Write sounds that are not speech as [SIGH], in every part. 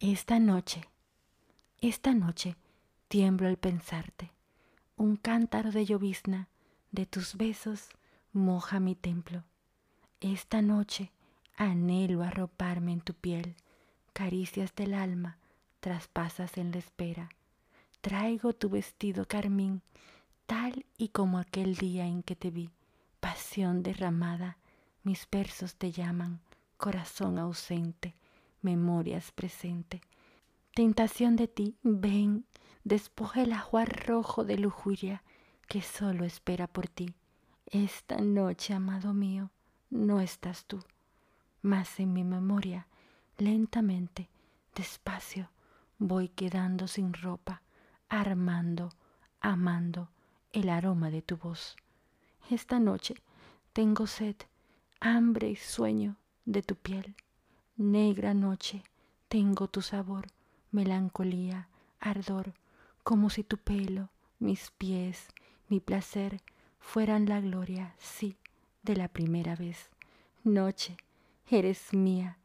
Esta noche, esta noche tiemblo al pensarte. Un cántaro de llovizna de tus besos moja mi templo. Esta noche anhelo arroparme en tu piel, caricias del alma traspasas en la espera. Traigo tu vestido carmín, tal y como aquel día en que te vi, pasión derramada, mis versos te llaman, corazón ausente, memorias presente. Tentación de ti, ven, despoja el ajuar rojo de lujuria que solo espera por ti. Esta noche, amado mío, no estás tú, mas en mi memoria, lentamente, despacio, voy quedando sin ropa, armando, amando el aroma de tu voz. Esta noche tengo sed, hambre y sueño de tu piel. Negra noche, tengo tu sabor, melancolía, ardor, como si tu pelo, mis pies, mi placer fueran la gloria, sí, de la primera vez. Noche, eres mía,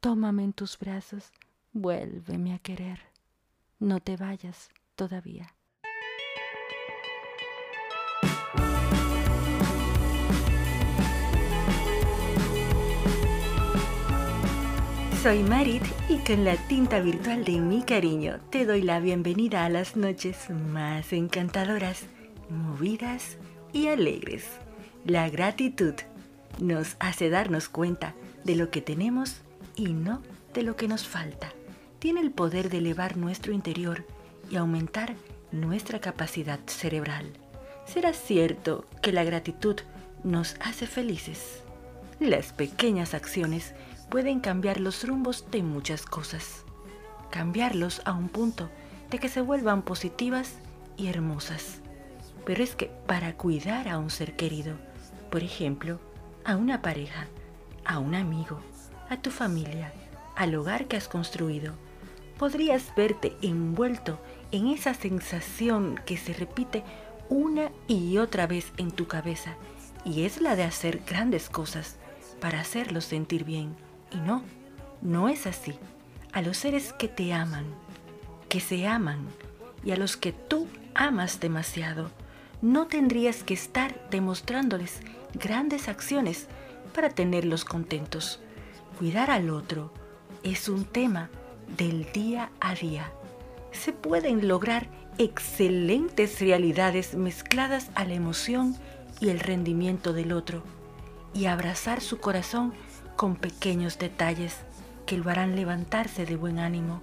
tómame en tus brazos, vuélveme a querer. No te vayas todavía. Soy Marit y con la tinta virtual de mi cariño te doy la bienvenida a las noches más encantadoras, movidas y alegres. La gratitud nos hace darnos cuenta de lo que tenemos y no de lo que nos falta. Tiene el poder de elevar nuestro interior y aumentar nuestra capacidad cerebral. ¿Será cierto que la gratitud nos hace felices? Las pequeñas acciones pueden cambiar los rumbos de muchas cosas, cambiarlos a un punto de que se vuelvan positivas y hermosas. Pero es que para cuidar a un ser querido, por ejemplo, a una pareja, a un amigo, a tu familia, al hogar que has construido, podrías verte envuelto en esa sensación que se repite una y otra vez en tu cabeza, y es la de hacer grandes cosas para hacerlos sentir bien y no, no es así. A los seres que te aman, que se aman y a los que tú amas demasiado, no tendrías que estar demostrándoles grandes acciones para tenerlos contentos. Cuidar al otro es un tema del día a día. Se pueden lograr excelentes realidades mezcladas a la emoción y el rendimiento del otro y abrazar su corazón con pequeños detalles que lo harán levantarse de buen ánimo,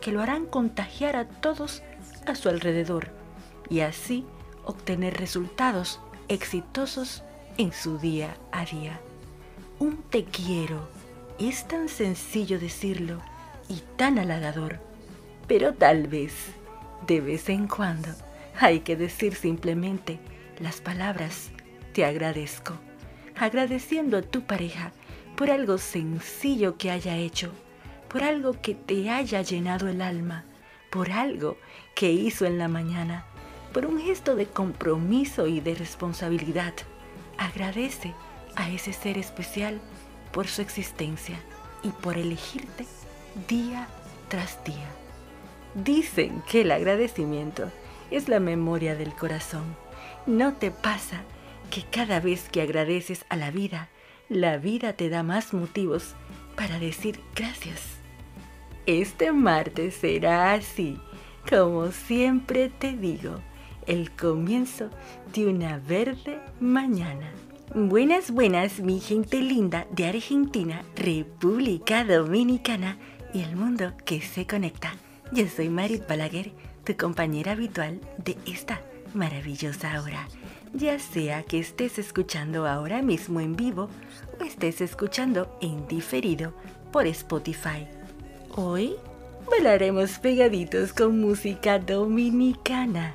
que lo harán contagiar a todos a su alrededor y así obtener resultados exitosos en su día a día. Un te quiero es tan sencillo decirlo y tan halagador, pero tal vez, de vez en cuando, hay que decir simplemente las palabras te agradezco, agradeciendo a tu pareja por algo sencillo que haya hecho, por algo que te haya llenado el alma, por algo que hizo en la mañana, por un gesto de compromiso y de responsabilidad. Agradece a ese ser especial por su existencia y por elegirte día tras día. Dicen que el agradecimiento es la memoria del corazón. ¿No te pasa que cada vez que agradeces a la vida, la vida te da más motivos para decir gracias. Este martes será así, como siempre te digo, el comienzo de una verde mañana. Buenas, buenas, mi gente linda de Argentina, República Dominicana y el mundo que se conecta. Yo soy Marit Balaguer, tu compañera habitual de esta maravillosa hora ya sea que estés escuchando ahora mismo en vivo o estés escuchando en diferido por Spotify. Hoy bailaremos pegaditos con música dominicana.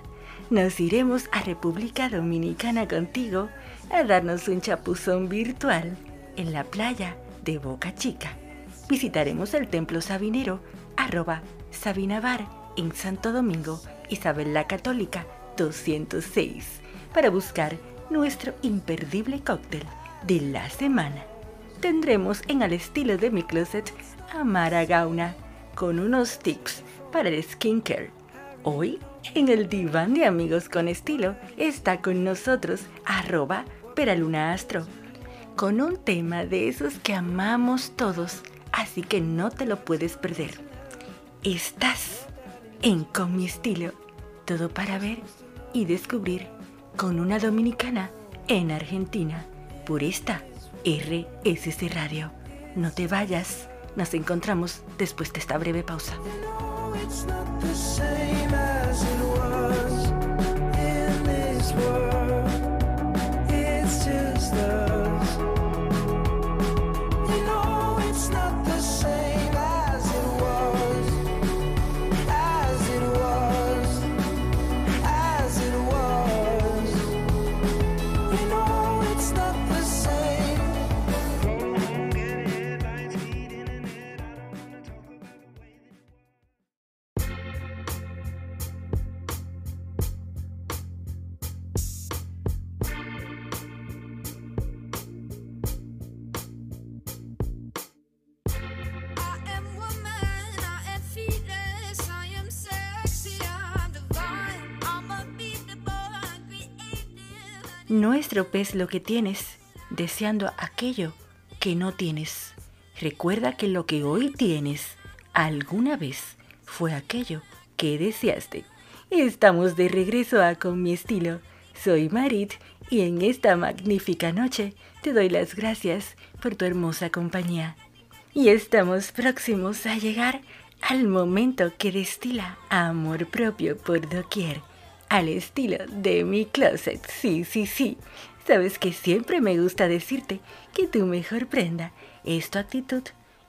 Nos iremos a República Dominicana contigo a darnos un chapuzón virtual en la playa de Boca Chica. Visitaremos el templo sabinero arroba Sabinabar en Santo Domingo, Isabel la Católica 206 para buscar nuestro imperdible cóctel de la semana. Tendremos en Al estilo de mi closet a Mara Gauna, con unos tips para el skincare. Hoy, en el diván de amigos con estilo, está con nosotros arroba peralunaastro, con un tema de esos que amamos todos, así que no te lo puedes perder. Estás en Con mi estilo, todo para ver y descubrir con una dominicana en Argentina, por esta RSC Radio. No te vayas, nos encontramos después de esta breve pausa. Estropees lo que tienes deseando aquello que no tienes. Recuerda que lo que hoy tienes alguna vez fue aquello que deseaste. Estamos de regreso a Con mi estilo. Soy Marit y en esta magnífica noche te doy las gracias por tu hermosa compañía. Y estamos próximos a llegar al momento que destila amor propio por doquier al estilo de mi closet. Sí, sí, sí. Sabes que siempre me gusta decirte que tu mejor prenda es tu actitud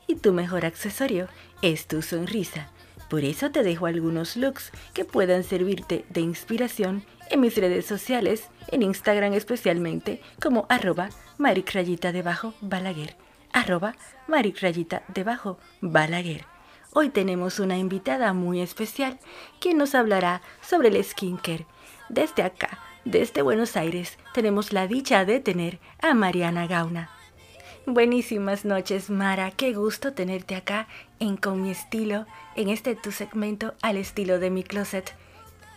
y tu mejor accesorio es tu sonrisa. Por eso te dejo algunos looks que puedan servirte de inspiración en mis redes sociales, en Instagram especialmente, como arroba maricrayita debajo balaguer, arroba maricrayita debajo balaguer. Hoy tenemos una invitada muy especial que nos hablará sobre el skincare. Desde acá, desde Buenos Aires, tenemos la dicha de tener a Mariana Gauna. Buenísimas noches, Mara. Qué gusto tenerte acá en Con mi estilo, en este tu segmento al estilo de mi closet.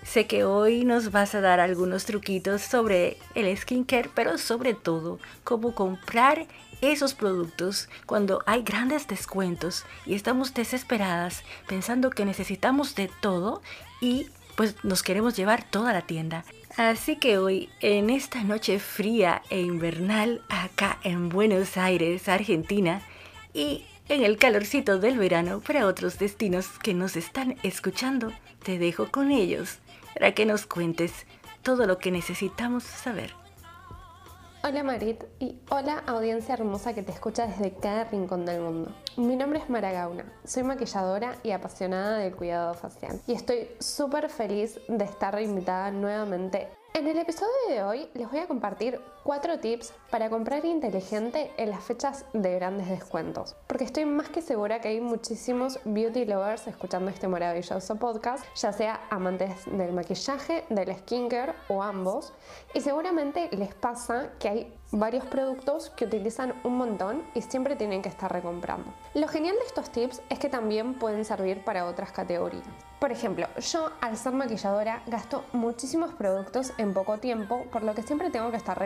Sé que hoy nos vas a dar algunos truquitos sobre el skincare, pero sobre todo cómo comprar esos productos cuando hay grandes descuentos y estamos desesperadas pensando que necesitamos de todo y pues nos queremos llevar toda la tienda. Así que hoy, en esta noche fría e invernal acá en Buenos Aires, Argentina, y en el calorcito del verano para otros destinos que nos están escuchando, te dejo con ellos para que nos cuentes todo lo que necesitamos saber. Hola Marit y hola audiencia hermosa que te escucha desde cada rincón del mundo. Mi nombre es Mara Gauna, soy maquilladora y apasionada del cuidado facial. Y estoy súper feliz de estar invitada nuevamente. En el episodio de hoy les voy a compartir cuatro tips para comprar inteligente en las fechas de grandes descuentos, porque estoy más que segura que hay muchísimos beauty lovers escuchando este maravilloso podcast, ya sea amantes del maquillaje, del skincare o ambos, y seguramente les pasa que hay varios productos que utilizan un montón y siempre tienen que estar recomprando. Lo genial de estos tips es que también pueden servir para otras categorías. Por ejemplo, yo al ser maquilladora gasto muchísimos productos en poco tiempo, por lo que siempre tengo que estar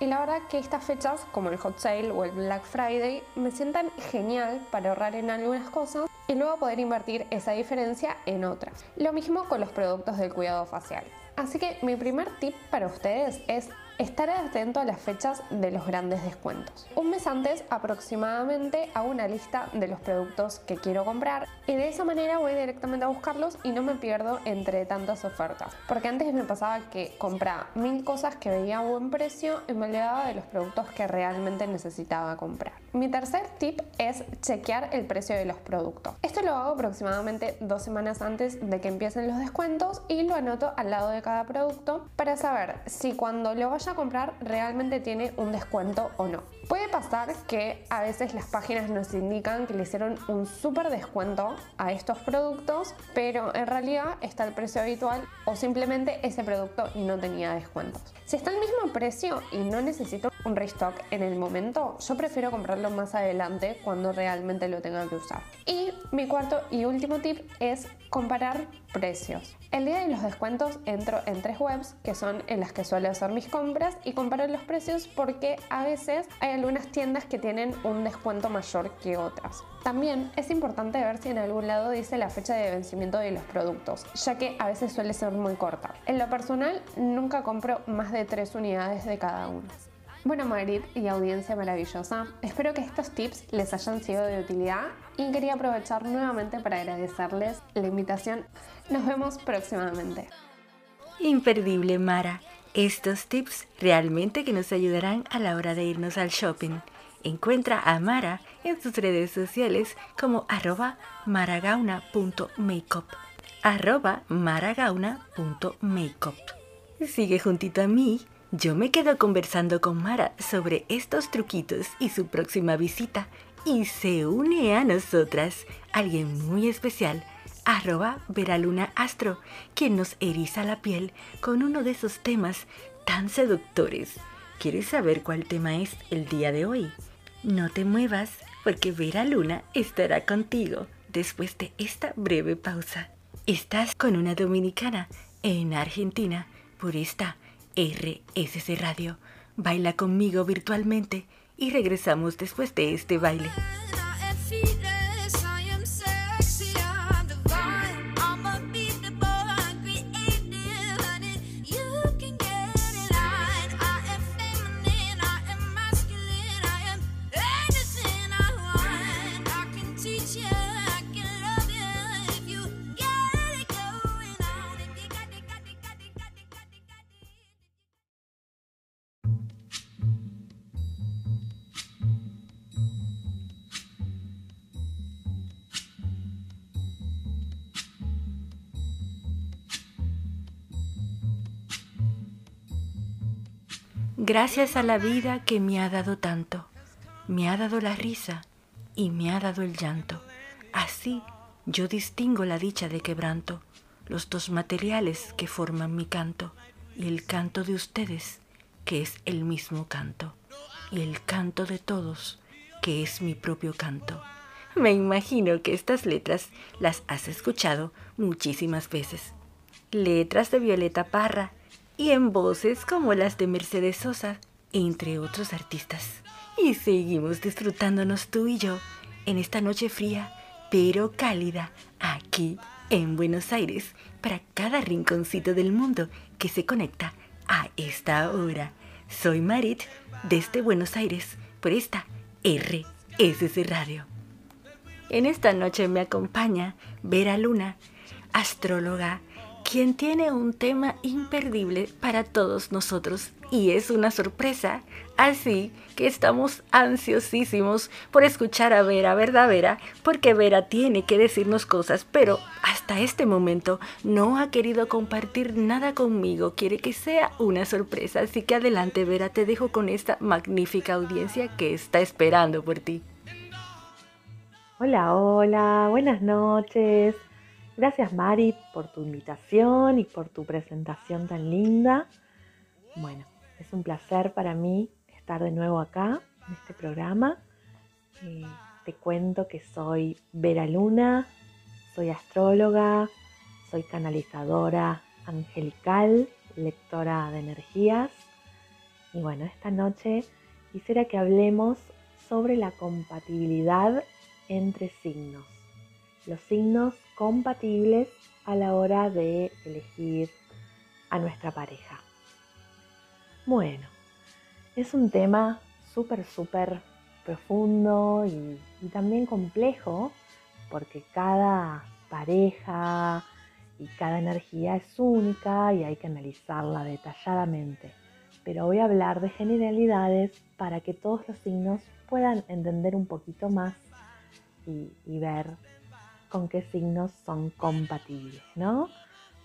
Y la verdad que estas fechas, como el Hot Sale o el Black Friday, me sientan genial para ahorrar en algunas cosas y luego poder invertir esa diferencia en otras. Lo mismo con los productos del cuidado facial. Así que mi primer tip para ustedes es estar atento a las fechas de los grandes descuentos. Un mes antes aproximadamente hago una lista de los productos que quiero comprar y de esa manera voy directamente a buscarlos y no me pierdo entre tantas ofertas. Porque antes me pasaba que compraba mil cosas que veía a buen precio y me olvidaba de los productos que realmente necesitaba comprar. Mi tercer tip es chequear el precio de los productos. Esto lo hago aproximadamente dos semanas antes de que empiecen los descuentos y lo anoto al lado de cada producto para saber si cuando lo vaya a comprar realmente tiene un descuento o no. Puede pasar que a veces las páginas nos indican que le hicieron un súper descuento a estos productos, pero en realidad está el precio habitual o simplemente ese producto no tenía descuentos. Si está el mismo precio y no necesito un restock en el momento, yo prefiero comprarlo más adelante cuando realmente lo tenga que usar. Y mi cuarto y último tip es comparar precios. El día de los descuentos entro en tres webs que son en las que suelo hacer mis compras y comparo los precios porque a veces hay algunas tiendas que tienen un descuento mayor que otras. También es importante ver si en algún lado dice la fecha de vencimiento de los productos, ya que a veces suele ser muy corta. En lo personal, nunca compro más de tres unidades de cada uno. Bueno, Madrid y audiencia maravillosa, espero que estos tips les hayan sido de utilidad y quería aprovechar nuevamente para agradecerles la invitación. Nos vemos próximamente. Imperdible, Mara. Estos tips realmente que nos ayudarán a la hora de irnos al shopping. Encuentra a Mara en sus redes sociales como arroba maragauna.makeup. Arroba maragauna.makeup. Sigue juntito a mí yo me quedo conversando con Mara sobre estos truquitos y su próxima visita y se une a nosotras alguien muy especial, arroba Veraluna Astro, quien nos eriza la piel con uno de esos temas tan seductores. ¿Quieres saber cuál tema es el día de hoy? No te muevas porque Vera Luna estará contigo después de esta breve pausa. Estás con una dominicana en Argentina por esta RSC Radio. Baila conmigo virtualmente y regresamos después de este baile. Gracias a la vida que me ha dado tanto, me ha dado la risa y me ha dado el llanto. Así yo distingo la dicha de quebranto, los dos materiales que forman mi canto, y el canto de ustedes, que es el mismo canto, y el canto de todos, que es mi propio canto. Me imagino que estas letras las has escuchado muchísimas veces. Letras de Violeta Parra, y en voces como las de Mercedes Sosa, entre otros artistas. Y seguimos disfrutándonos tú y yo en esta noche fría, pero cálida, aquí en Buenos Aires, para cada rinconcito del mundo que se conecta a esta hora. Soy Marit desde Buenos Aires por esta RSC Radio. En esta noche me acompaña Vera Luna, astróloga, quien tiene un tema imperdible para todos nosotros y es una sorpresa. Así que estamos ansiosísimos por escuchar a Vera, ¿verdad Vera? Porque Vera tiene que decirnos cosas, pero hasta este momento no ha querido compartir nada conmigo. Quiere que sea una sorpresa. Así que adelante Vera, te dejo con esta magnífica audiencia que está esperando por ti. Hola, hola, buenas noches. Gracias Mari por tu invitación y por tu presentación tan linda. Bueno, es un placer para mí estar de nuevo acá en este programa. Eh, te cuento que soy Vera Luna, soy astróloga, soy canalizadora angelical, lectora de energías. Y bueno, esta noche quisiera que hablemos sobre la compatibilidad entre signos los signos compatibles a la hora de elegir a nuestra pareja. Bueno, es un tema súper, súper profundo y, también complejo porque cada pareja y cada energía es única y hay que analizarla detalladamente. Pero voy a hablar de generalidades para que todos los signos puedan entender un poquito más y, ver con qué signos son compatibles, ¿no?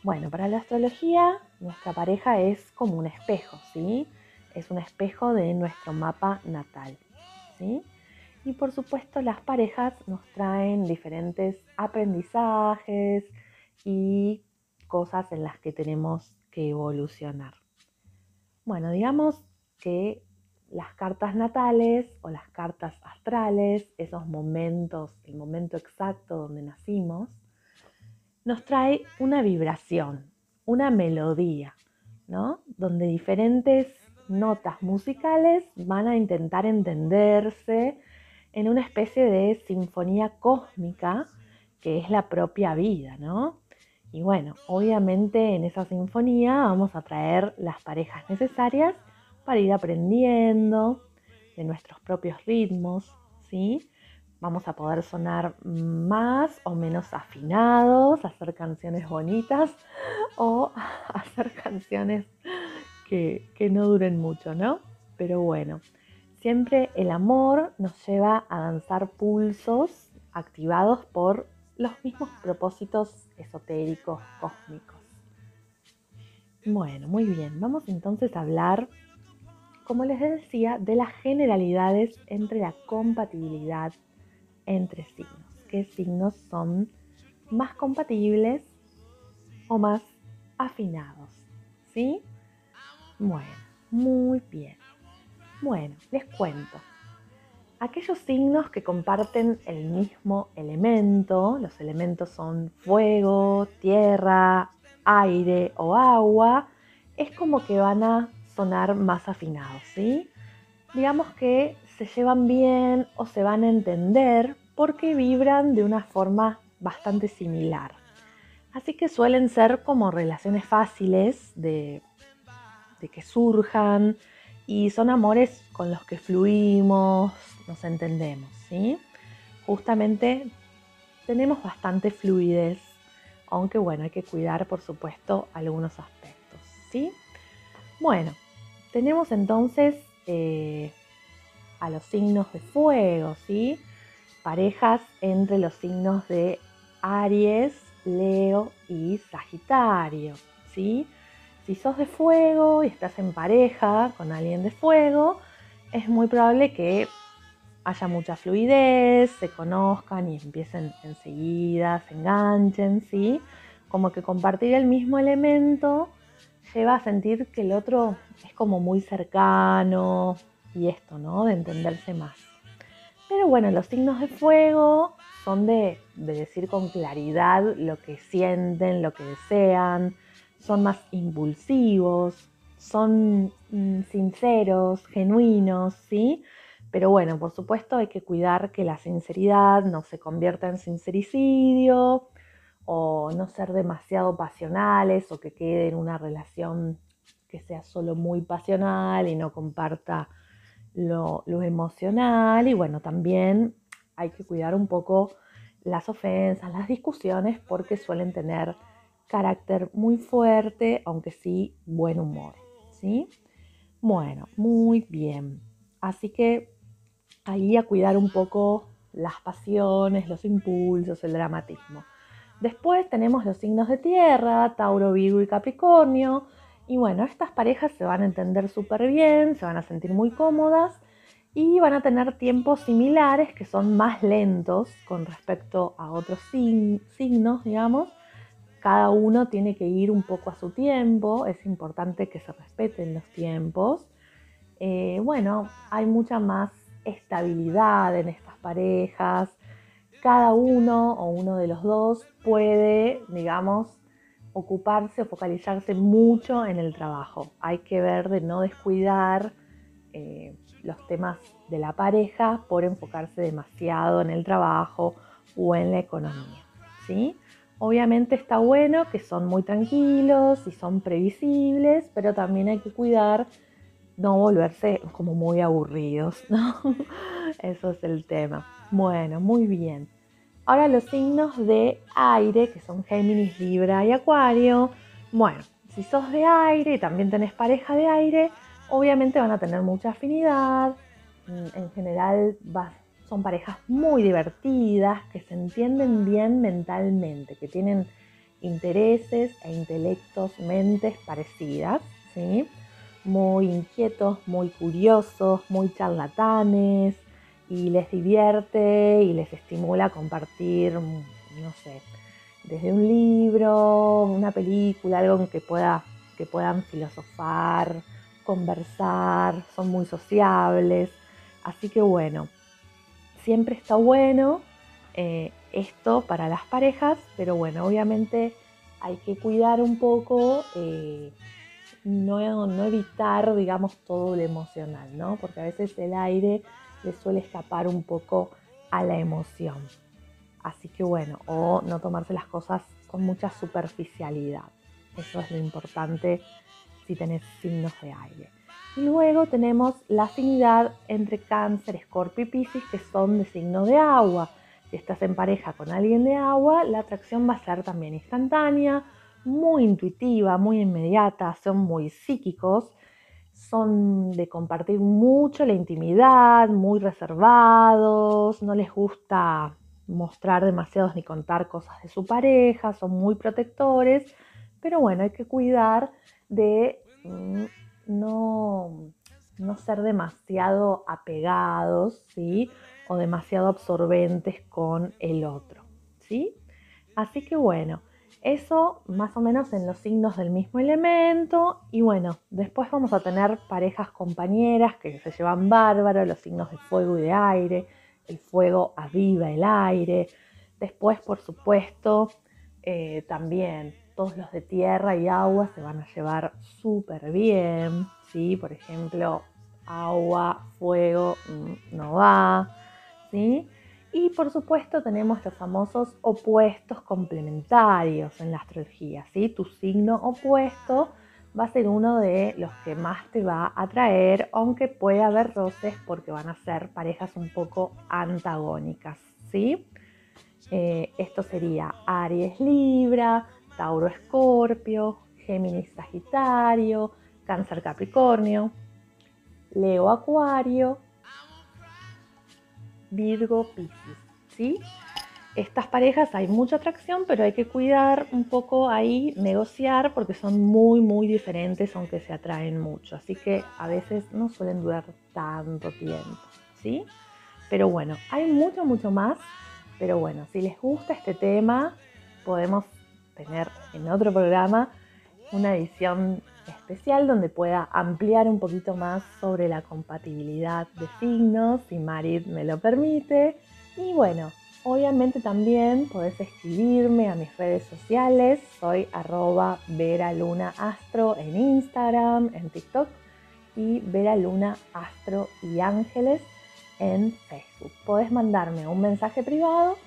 Bueno, para la astrología, nuestra pareja es como un espejo, ¿sí? Es un espejo de nuestro mapa natal, ¿sí? Y por supuesto, las parejas nos traen diferentes aprendizajes y cosas en las que tenemos que evolucionar. Bueno, digamos que las cartas natales o las cartas astrales, esos momentos, el momento exacto donde nacimos, nos trae una vibración, una melodía, ¿no? Donde diferentes notas musicales van a intentar entenderse en una especie de sinfonía cósmica que es la propia vida, ¿no? Y bueno, obviamente en esa sinfonía vamos a traer las parejas necesarias para ir aprendiendo de nuestros propios ritmos, ¿sí? Vamos a poder sonar más o menos afinados, hacer canciones bonitas [LAUGHS] o [LAUGHS] hacer canciones que, que no duren mucho, ¿no? Pero bueno, siempre el amor nos lleva a danzar pulsos activados por los mismos propósitos esotéricos, cósmicos. Bueno, muy bien, vamos entonces a hablar, como les decía, de las generalidades entre la compatibilidad entre signos. ¿Qué signos son más compatibles o más afinados? ¿Sí? Bueno, muy bien. Bueno, les cuento. Aquellos signos que comparten el mismo elemento, los elementos son fuego, tierra, aire o agua, es como que van a sonar más afinados, ¿sí? Digamos que se llevan bien o se van a entender porque vibran de una forma bastante similar. Así que suelen ser como relaciones fáciles de que surjan y son amores con los que fluimos, nos entendemos, ¿sí? Justamente tenemos bastante fluidez, aunque bueno, hay que cuidar por supuesto algunos aspectos, ¿sí? Bueno, tenemos entonces eh, a los signos de fuego, ¿sí? Parejas entre los signos de Aries, Leo y Sagitario, ¿sí? Si sos de fuego y estás en pareja con alguien de fuego, es muy probable que haya mucha fluidez, se conozcan y empiecen enseguida, se enganchen, ¿sí? Como que compartir el mismo elemento lleva a sentir que el otro es como muy cercano y esto, ¿no? De entenderse más. Pero bueno, los signos de fuego son de, de decir con claridad lo que sienten, lo que desean, son más impulsivos, son mm, sinceros, genuinos, ¿sí? Pero bueno, por supuesto hay que cuidar que la sinceridad no se convierta en sincericidio o no ser demasiado pasionales o que quede en una relación que sea solo muy pasional y no comparta lo, emocional. Y bueno, también hay que cuidar un poco las ofensas, las discusiones porque suelen tener carácter muy fuerte, aunque sí buen humor, ¿sí? Bueno, muy bien. Así que ahí a cuidar un poco las pasiones, los impulsos, el dramatismo. Después tenemos los signos de tierra, Tauro, Virgo y Capricornio. Y bueno, estas parejas se van a entender súper bien, se van a sentir muy cómodas y van a tener tiempos similares que son más lentos con respecto a otros signos, digamos, cada uno tiene que ir un poco a su tiempo, es importante que se respeten los tiempos. Eh, bueno, hay mucha más estabilidad en estas parejas, cada uno o uno de los dos puede, digamos, ocuparse o focalizarse mucho en el trabajo. Hay que ver de no descuidar eh, los temas de la pareja por enfocarse demasiado en el trabajo o en la economía. ¿sí? Obviamente está bueno que son muy tranquilos y son previsibles, pero también hay que cuidar no volverse como muy aburridos, ¿no? [LAUGHS] Eso es el tema. Bueno, muy bien. Ahora los signos de aire, que son Géminis, Libra y Acuario. Bueno, si sos de aire y también tenés pareja de aire, obviamente van a tener mucha afinidad. Mm, en general son parejas muy divertidas, que se entienden bien mentalmente, que tienen intereses e intelectos, mentes parecidas, ¿sí? muy inquietos, muy curiosos, muy charlatanes, y les divierte y les estimula compartir, no sé, desde un libro, una película, algo que, pueda, que puedan filosofar conversar, son muy sociables. Así que bueno, siempre está bueno eh, esto para las parejas, pero bueno, obviamente hay que cuidar un poco, eh, no, no, evitar, digamos, todo lo emocional, ¿no? Porque a veces el aire le suele escapar un poco a la emoción. Así que bueno, o no tomarse las cosas con mucha superficialidad. Eso es lo importante si tenés signos de aire. Y luego tenemos la afinidad entre cáncer, escorpio y piscis, que son de signo de agua. Si estás en pareja con alguien de agua, la atracción va a ser también instantánea, muy intuitiva, muy inmediata, son muy psíquicos, son de compartir mucho la intimidad, muy reservados, no les gusta mostrar demasiados ni contar cosas de su pareja, son muy protectores, pero bueno, hay que cuidar de mm, no, no ser demasiado apegados, ¿sí? O demasiado absorbentes con el otro, ¿sí? Así que bueno, eso más o menos en los signos del mismo elemento. Y bueno, después vamos a tener parejas compañeras que se llevan bárbaro, los signos de fuego y de aire. El fuego aviva el aire. Después, por supuesto, eh, también todos los de tierra y agua se van a llevar súper bien, ¿sí? Por ejemplo, agua, fuego, mm, no va, ¿sí? Y por supuesto tenemos los famosos opuestos complementarios en la astrología, ¿sí? Tu signo opuesto va a ser uno de los que más te va a atraer, aunque puede haber roces porque van a ser parejas un poco antagónicas, ¿sí? Eh, esto sería Aries Libra, Tauro Escorpio, Géminis Sagitario, Cáncer Capricornio, Leo Acuario, Virgo Piscis, ¿sí? Estas parejas hay mucha atracción, pero hay que cuidar un poco ahí, negociar, porque son muy, muy diferentes, aunque se atraen mucho. Así que a veces no suelen durar tanto tiempo, ¿sí? Pero bueno, hay mucho, mucho más. Pero bueno, si les gusta este tema, podemos tener en otro programa una edición especial donde pueda ampliar un poquito más sobre la compatibilidad de signos, si Marit me lo permite. Y bueno, obviamente también podés escribirme a mis redes sociales. Soy arroba Vera Luna Astro en Instagram, en TikTok y Vera Luna Astro y Ángeles en Facebook. Podés mandarme un mensaje privado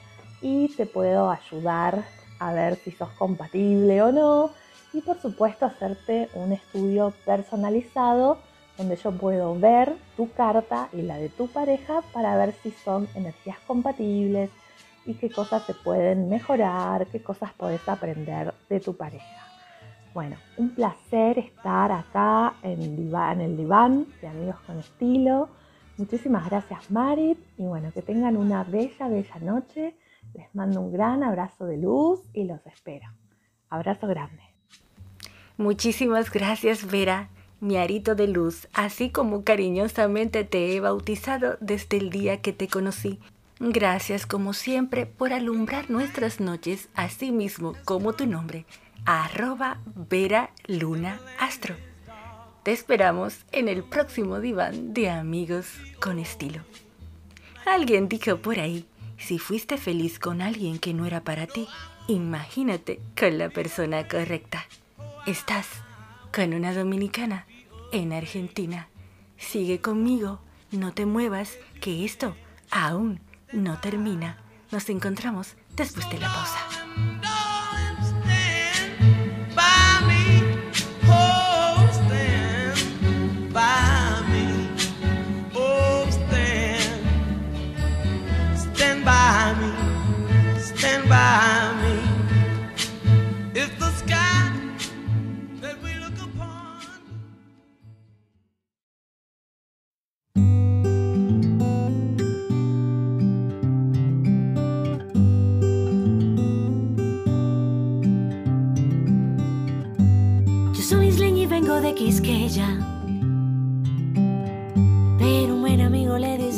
y te puedo ayudar a ver si sos compatible o no y por supuesto hacerte un estudio personalizado donde yo puedo ver tu carta y la de tu pareja para ver si son energías compatibles y qué cosas se pueden mejorar, qué cosas podés aprender de tu pareja. Bueno, un placer estar acá en, en el diván de Amigos con Estilo. Muchísimas gracias Marit y bueno, que tengan una bella, bella noche. Les mando un gran abrazo de luz y los espero. Abrazo grande. Muchísimas gracias Vera, mi arito de luz, así como cariñosamente te he bautizado desde el día que te conocí. Gracias como siempre por alumbrar nuestras noches, así mismo como tu nombre, arroba Vera Luna Astro. Te esperamos en el próximo diván de amigos con estilo. Alguien dijo por ahí, si fuiste feliz con alguien que no era para ti, imagínate con la persona correcta. Estás con una dominicana en Argentina. Sigue conmigo, no te muevas, que esto aún no termina. Nos encontramos después de la pausa.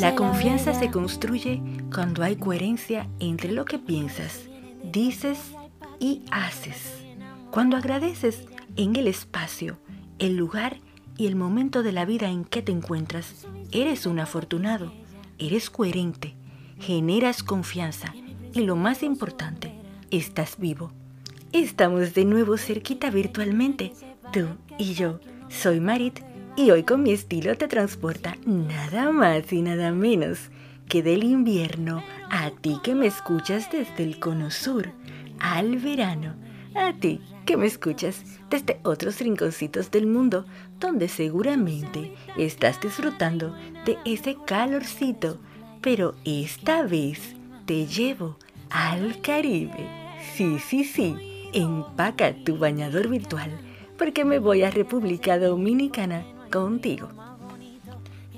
La confianza se construye cuando hay coherencia entre lo que piensas, dices y haces. Cuando agradeces en el espacio, el lugar y el momento de la vida en que te encuentras, eres un afortunado, eres coherente, generas confianza y lo más importante, estás vivo. Estamos de nuevo cerquita virtualmente, tú y yo. Soy Marit y hoy con mi estilo te transporta nada más y nada menos que del invierno. A ti que me escuchas desde el cono sur, al verano, a ti que me escuchas desde otros rinconcitos del mundo donde seguramente estás disfrutando de ese calorcito, pero esta vez te llevo al Caribe. Sí, sí, sí, empaca tu bañador virtual porque me voy a República Dominicana contigo.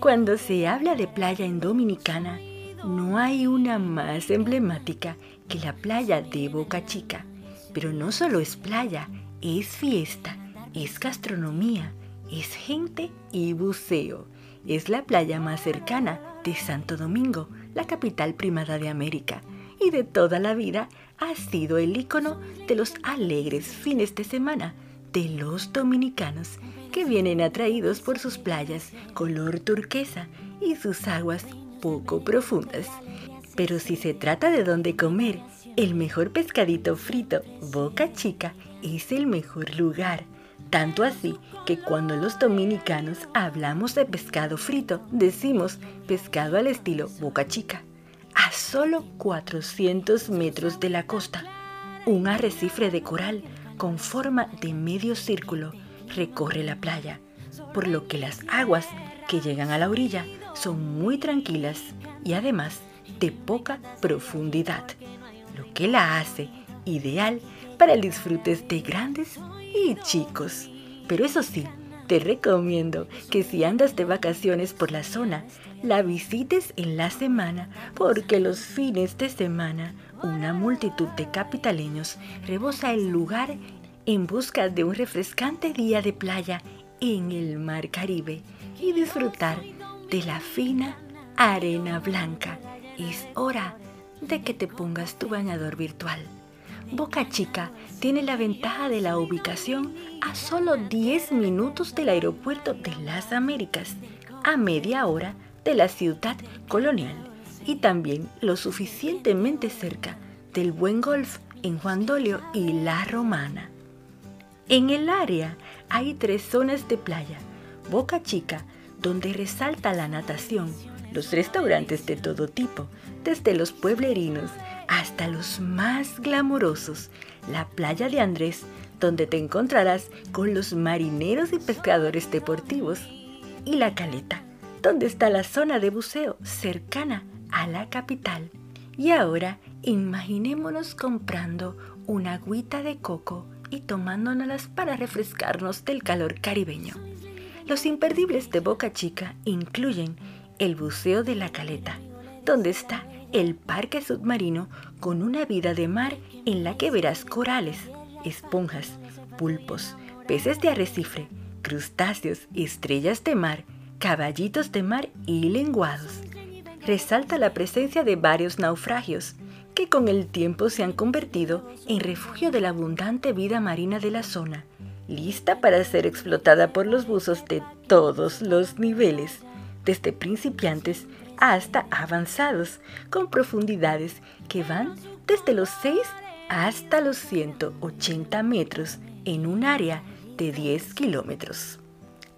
Cuando se habla de playa en Dominicana, no hay una más emblemática que la playa de Boca Chica. Pero no solo es playa, es fiesta, es gastronomía, es gente y buceo. Es la playa más cercana de Santo Domingo, la capital primada de América, y de toda la vida ha sido el icono de los alegres fines de semana de los dominicanos que vienen atraídos por sus playas color turquesa y sus aguas poco profundas. Pero si se trata de dónde comer, el mejor pescadito frito Boca Chica es el mejor lugar. Tanto así que cuando los dominicanos hablamos de pescado frito, decimos pescado al estilo Boca Chica. A solo 400 metros de la costa, un arrecife de coral con forma de medio círculo recorre la playa, por lo que las aguas que llegan a la orilla son muy tranquilas y además de poca profundidad, lo que la hace ideal para el disfrute de grandes y chicos. Pero eso sí, te recomiendo que si andas de vacaciones por la zona, la visites en la semana porque los fines de semana una multitud de capitaleños rebosa el lugar en busca de un refrescante día de playa en el mar Caribe y disfrutar de la fina arena blanca. Es hora de que te pongas tu bañador virtual. Boca Chica tiene la ventaja de la ubicación a solo 10 minutos del aeropuerto de las Américas, a media hora de la ciudad colonial y también lo suficientemente cerca del buen golf en Juan Dolio y La Romana. En el área hay tres zonas de playa. Boca Chica, donde resalta la natación, los restaurantes de todo tipo, desde los pueblerinos hasta los más glamorosos, la playa de Andrés, donde te encontrarás con los marineros y pescadores deportivos, y la caleta, donde está la zona de buceo cercana a la capital. Y ahora imaginémonos comprando una agüita de coco y tomándonos para refrescarnos del calor caribeño. Los imperdibles de Boca Chica incluyen el buceo de la caleta, donde está el parque submarino con una vida de mar en la que verás corales, esponjas, pulpos, peces de arrecife, crustáceos, estrellas de mar, caballitos de mar y lenguados. Resalta la presencia de varios naufragios, que con el tiempo se han convertido en refugio de la abundante vida marina de la zona, lista para ser explotada por los buzos de todos los niveles, desde principiantes hasta avanzados, con profundidades que van desde los 6 hasta los 180 metros en un área de 10 kilómetros.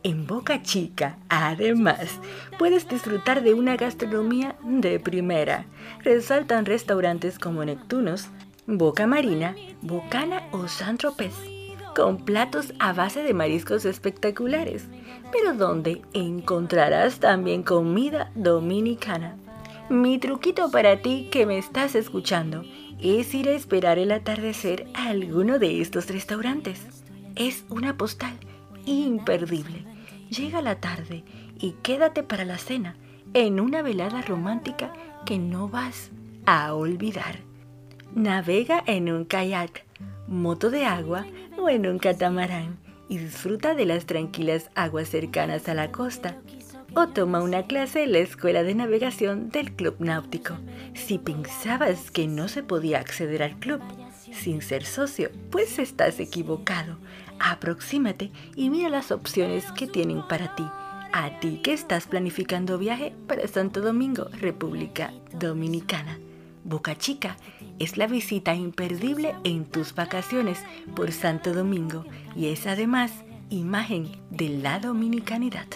En Boca Chica, además, puedes disfrutar de una gastronomía de primera. Resaltan restaurantes como Neptunos, Boca Marina, Bocana o San Tropez, con platos a base de mariscos espectaculares, pero donde encontrarás también comida dominicana. Mi truquito para ti que me estás escuchando es ir a esperar el atardecer a alguno de estos restaurantes. Es una postal imperdible llega la tarde y quédate para la cena en una velada romántica que no vas a olvidar. Navega en un kayak, moto de agua o en un catamarán y disfruta de las tranquilas aguas cercanas a la costa. O toma una clase en la escuela de navegación del Club Náutico. Si pensabas que no se podía acceder al club, sin ser socio, pues estás equivocado. Aproxímate y mira las opciones que tienen para ti. A ti que estás planificando viaje para Santo Domingo, República Dominicana. Boca Chica es la visita imperdible en tus vacaciones por Santo Domingo y es además imagen de la dominicanidad.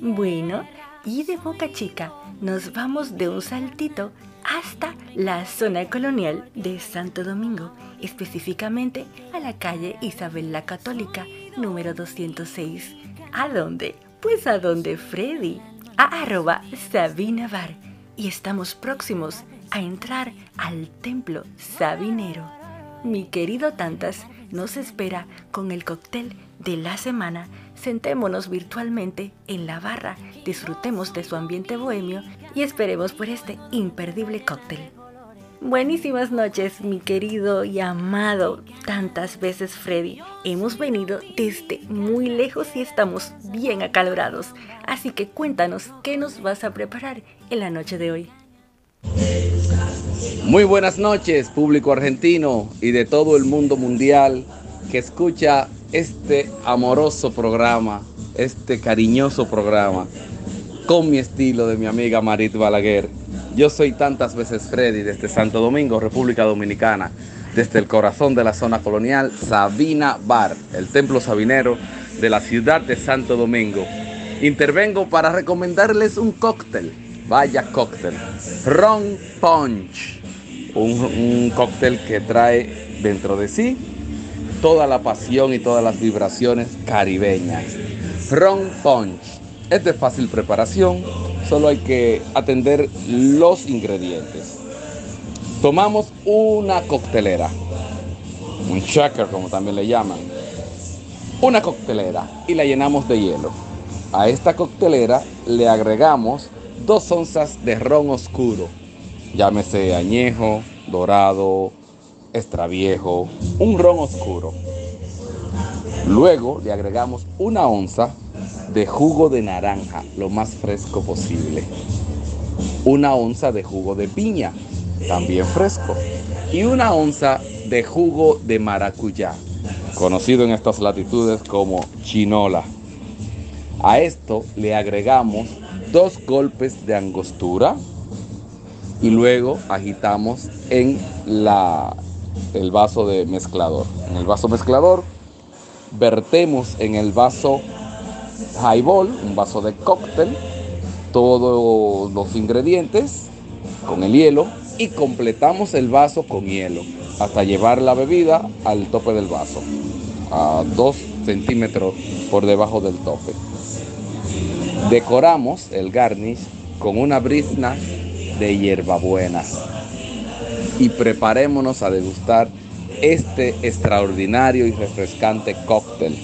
Bueno, y de Boca Chica nos vamos de un saltito hasta la zona colonial de Santo Domingo, específicamente a la calle Isabel la Católica, número 206. ¿A dónde? Pues a donde Freddy, a arroba Sabina Bar. Y estamos próximos a entrar al templo sabinero. Mi querido Tantas nos espera con el cóctel de la semana. Sentémonos virtualmente en la barra, disfrutemos de su ambiente bohemio y esperemos por este imperdible cóctel. Buenísimas noches, mi querido y amado tantas veces Freddy. Hemos venido desde muy lejos y estamos bien acalorados. Así que cuéntanos qué nos vas a preparar en la noche de hoy. Muy buenas noches, público argentino y de todo el mundo mundial que escucha este amoroso programa, este cariñoso programa, con mi estilo de mi amiga Marit Balaguer. Yo soy tantas veces Freddy desde Santo Domingo, República Dominicana, desde el corazón de la zona colonial, Sabina Bar, el templo sabinero de la ciudad de Santo Domingo. Intervengo para recomendarles un cóctel, vaya cóctel, Ron Punch, un, cóctel que trae dentro de sí toda la pasión y todas las vibraciones caribeñas. Ron Punch. Es de fácil preparación, solo hay que atender los ingredientes. Tomamos una coctelera, un shaker como también le llaman, una coctelera y la llenamos de hielo. A esta coctelera le agregamos dos onzas de ron oscuro, llámese añejo, dorado, extraviejo, un ron oscuro. Luego le agregamos una onza de jugo de naranja, lo más fresco posible. Una onza de jugo de piña, también fresco. Y una onza de jugo de maracuyá, conocido en estas latitudes como chinola. A esto le agregamos dos golpes de angostura y luego agitamos en la, el vaso de mezclador. En el vaso mezclador vertemos en el vaso highball, un vaso de cóctel, todos los ingredientes con el hielo y completamos el vaso con hielo hasta llevar la bebida al tope del vaso, a 2 centímetros por debajo del tope. Decoramos el garnish con una brizna de hierbabuena y preparémonos a degustar este extraordinario y refrescante cóctel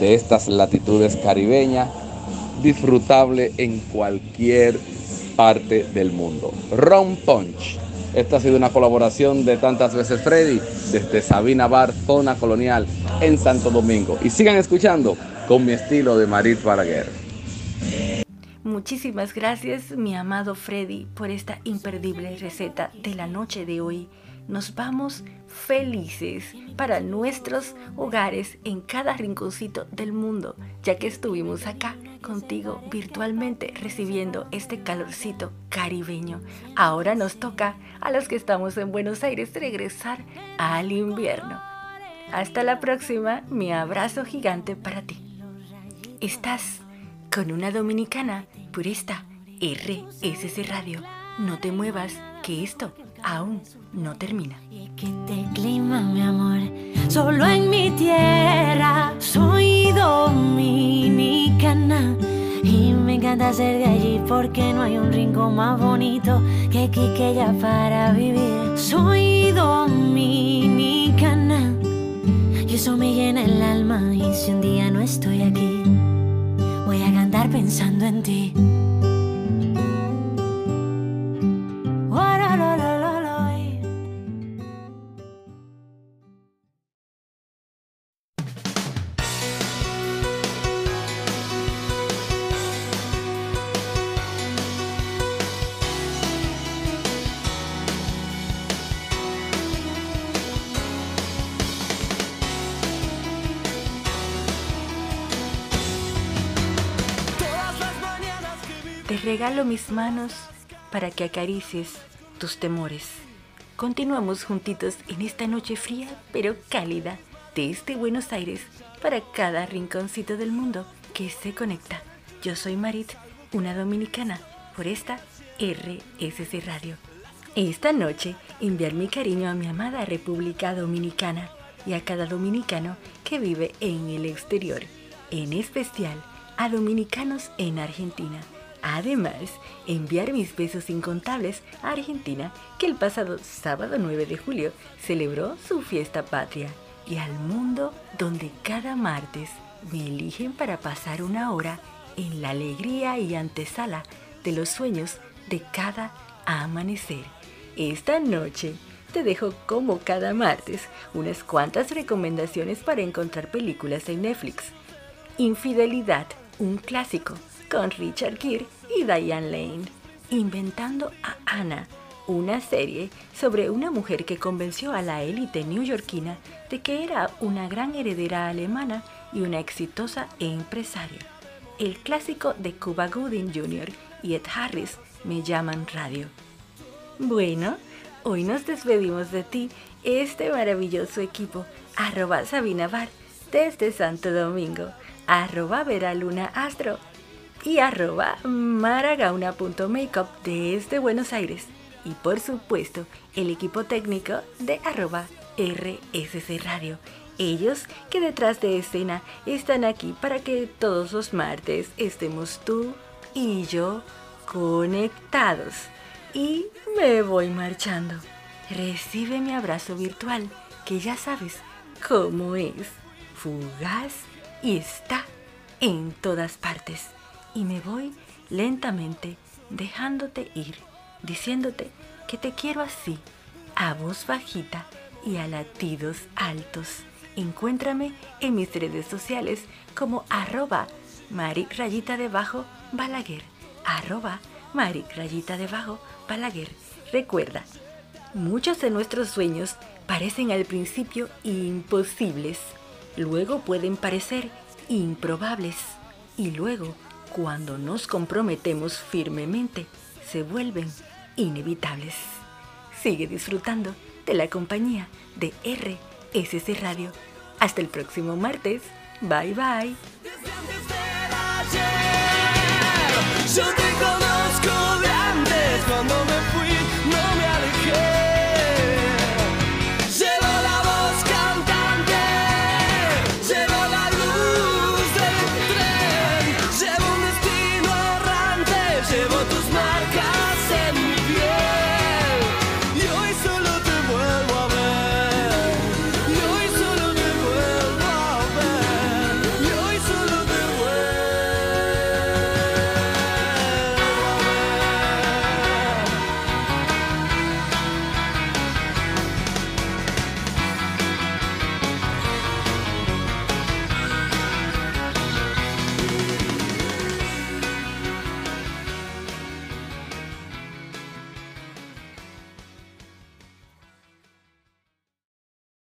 de estas latitudes caribeñas, disfrutable en cualquier parte del mundo. Ron Punch. Esta ha sido una colaboración de tantas veces Freddy desde Sabina Bar, zona colonial en Santo Domingo. Y sigan escuchando con mi estilo de Marit Balaguer. Muchísimas gracias, mi amado Freddy, por esta imperdible receta de la noche de hoy. Nos vamos felices para nuestros hogares en cada rinconcito del mundo, ya que estuvimos acá contigo virtualmente recibiendo este calorcito caribeño. Ahora nos toca a los que estamos en Buenos Aires regresar al invierno. Hasta la próxima, mi abrazo gigante para ti. Estás con una dominicana por esta RSC Radio. No te muevas, que esto aún no termina. Y que te clima, mi amor, solo en mi tierra soy dominicana. Y me encanta ser de allí porque no hay un rincón más bonito que Quiqueya para vivir. Soy dominicana y eso me llena el alma. Y si un día no estoy aquí, voy a cantar pensando en ti. Regalo mis manos para que acaricies tus temores. Continuamos juntitos en esta noche fría pero cálida desde Buenos Aires para cada rinconcito del mundo que se conecta. Yo soy Marit, una dominicana, por esta RSC Radio. Esta noche enviar mi cariño a mi amada República Dominicana y a cada dominicano que vive en el exterior, en especial a dominicanos en Argentina Además, enviar mis besos incontables a Argentina, que el pasado sábado 9 de julio celebró su fiesta patria, y al mundo donde cada martes me eligen para pasar una hora en la alegría y antesala de los sueños de cada amanecer. Esta noche te dejo como cada martes unas cuantas recomendaciones para encontrar películas en Netflix. Infidelidad, un clásico con Richard Gere y Diane Lane, inventando a Anna, una serie sobre una mujer que convenció a la élite neoyorquina de que era una gran heredera alemana y una exitosa empresaria. El clásico de Cuba Gooding Jr. y Ed Harris me llaman radio. Bueno, hoy nos despedimos de ti, este maravilloso equipo, arroba Sabina Bar, desde Santo Domingo, arroba Veraluna Astro y arroba maragauna.makeup desde Buenos Aires. Y por supuesto, el equipo técnico de arroba RSC Radio. Ellos que detrás de escena están aquí para que todos los martes estemos tú y yo conectados. Y me voy marchando. Recibe mi abrazo virtual, que ya sabes cómo es. Fugaz y está en todas partes y me voy lentamente dejándote ir, diciéndote que te quiero así, a voz bajita y a latidos altos. Encuéntrame en mis redes sociales como arroba Mari rayita debajo Balaguer, arroba Mari rayita debajo Balaguer. Recuerda, muchos de nuestros sueños parecen al principio imposibles, luego pueden parecer improbables y luego cuando nos comprometemos firmemente, se vuelven inevitables. Sigue disfrutando de la compañía de RSC Radio. Hasta el próximo martes. Bye bye.